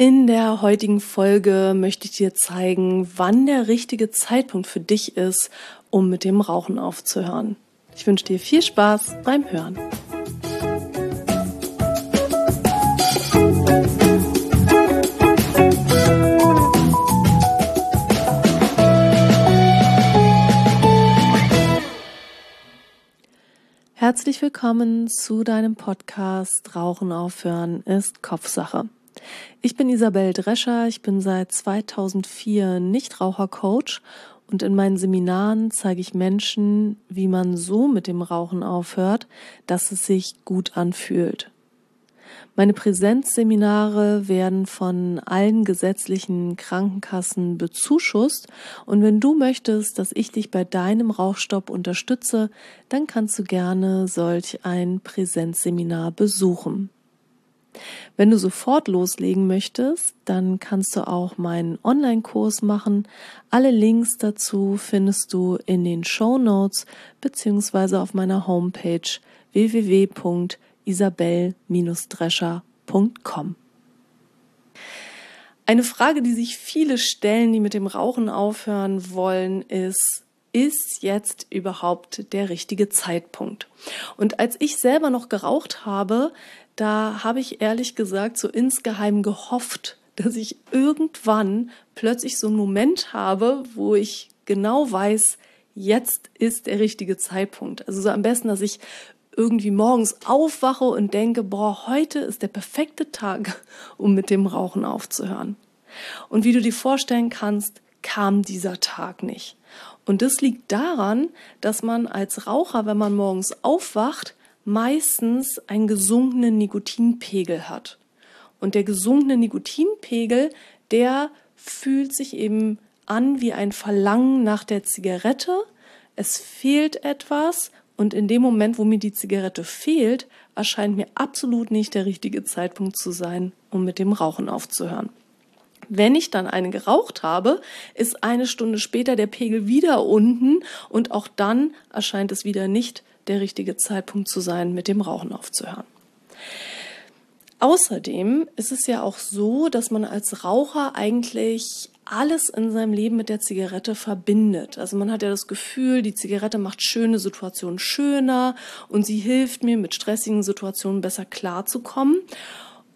In der heutigen Folge möchte ich dir zeigen, wann der richtige Zeitpunkt für dich ist, um mit dem Rauchen aufzuhören. Ich wünsche dir viel Spaß beim Hören. Herzlich willkommen zu deinem Podcast Rauchen aufhören ist Kopfsache. Ich bin Isabel Drescher, ich bin seit 2004 Nichtrauchercoach und in meinen Seminaren zeige ich Menschen, wie man so mit dem Rauchen aufhört, dass es sich gut anfühlt. Meine Präsenzseminare werden von allen gesetzlichen Krankenkassen bezuschusst und wenn du möchtest, dass ich dich bei deinem Rauchstopp unterstütze, dann kannst du gerne solch ein Präsenzseminar besuchen. Wenn du sofort loslegen möchtest, dann kannst du auch meinen Online-Kurs machen. Alle Links dazu findest du in den Show Notes beziehungsweise auf meiner Homepage www.isabel-drescher.com. Eine Frage, die sich viele stellen, die mit dem Rauchen aufhören wollen, ist, ist jetzt überhaupt der richtige Zeitpunkt? Und als ich selber noch geraucht habe, da habe ich ehrlich gesagt so insgeheim gehofft, dass ich irgendwann plötzlich so einen Moment habe, wo ich genau weiß, jetzt ist der richtige Zeitpunkt. Also so am besten, dass ich irgendwie morgens aufwache und denke, boah, heute ist der perfekte Tag, um mit dem Rauchen aufzuhören. Und wie du dir vorstellen kannst, kam dieser Tag nicht. Und das liegt daran, dass man als Raucher, wenn man morgens aufwacht, meistens einen gesunkenen Nikotinpegel hat. Und der gesunkene Nikotinpegel, der fühlt sich eben an wie ein Verlangen nach der Zigarette. Es fehlt etwas und in dem Moment, wo mir die Zigarette fehlt, erscheint mir absolut nicht der richtige Zeitpunkt zu sein, um mit dem Rauchen aufzuhören. Wenn ich dann eine geraucht habe, ist eine Stunde später der Pegel wieder unten und auch dann erscheint es wieder nicht der richtige Zeitpunkt zu sein, mit dem Rauchen aufzuhören. Außerdem ist es ja auch so, dass man als Raucher eigentlich alles in seinem Leben mit der Zigarette verbindet. Also man hat ja das Gefühl, die Zigarette macht schöne Situationen schöner und sie hilft mir, mit stressigen Situationen besser klarzukommen.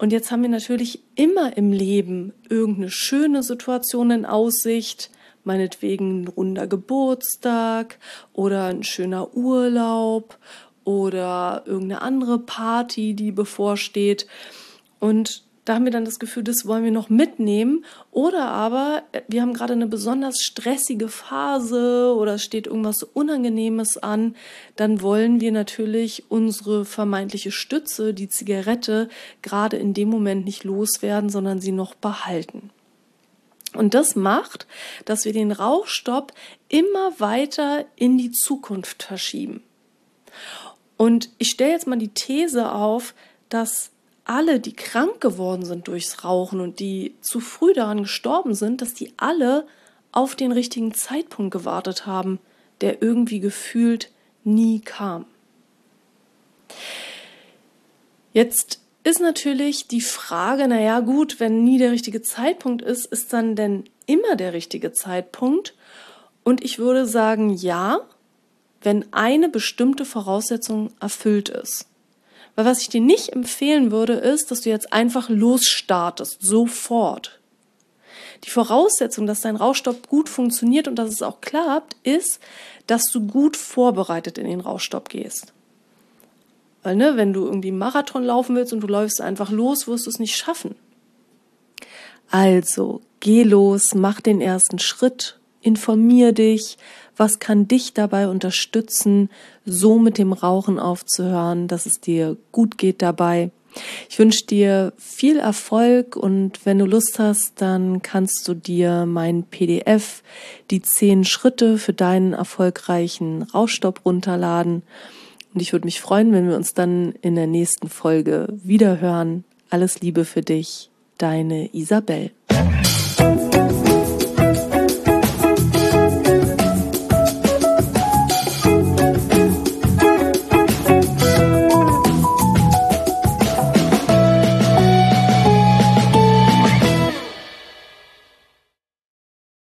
Und jetzt haben wir natürlich immer im Leben irgendeine schöne Situation in Aussicht, meinetwegen ein runder Geburtstag oder ein schöner Urlaub oder irgendeine andere Party, die bevorsteht. Und da haben wir dann das Gefühl, das wollen wir noch mitnehmen. Oder aber wir haben gerade eine besonders stressige Phase oder es steht irgendwas Unangenehmes an. Dann wollen wir natürlich unsere vermeintliche Stütze, die Zigarette, gerade in dem Moment nicht loswerden, sondern sie noch behalten. Und das macht, dass wir den Rauchstopp immer weiter in die Zukunft verschieben. Und ich stelle jetzt mal die These auf, dass alle, die krank geworden sind durchs Rauchen und die zu früh daran gestorben sind, dass die alle auf den richtigen Zeitpunkt gewartet haben, der irgendwie gefühlt nie kam. Jetzt ist natürlich die Frage, naja gut, wenn nie der richtige Zeitpunkt ist, ist dann denn immer der richtige Zeitpunkt? Und ich würde sagen, ja, wenn eine bestimmte Voraussetzung erfüllt ist. Weil was ich dir nicht empfehlen würde, ist, dass du jetzt einfach losstartest, sofort. Die Voraussetzung, dass dein Rauchstopp gut funktioniert und dass es auch klappt, ist, dass du gut vorbereitet in den Rauchstopp gehst. Weil, ne, wenn du irgendwie Marathon laufen willst und du läufst einfach los, wirst du es nicht schaffen. Also, geh los, mach den ersten Schritt, informier dich, was kann dich dabei unterstützen, so mit dem Rauchen aufzuhören, dass es dir gut geht dabei. Ich wünsche dir viel Erfolg und wenn du Lust hast, dann kannst du dir mein PDF, die zehn Schritte für deinen erfolgreichen Rauchstopp runterladen. Und ich würde mich freuen, wenn wir uns dann in der nächsten Folge wiederhören. Alles Liebe für dich, deine Isabel.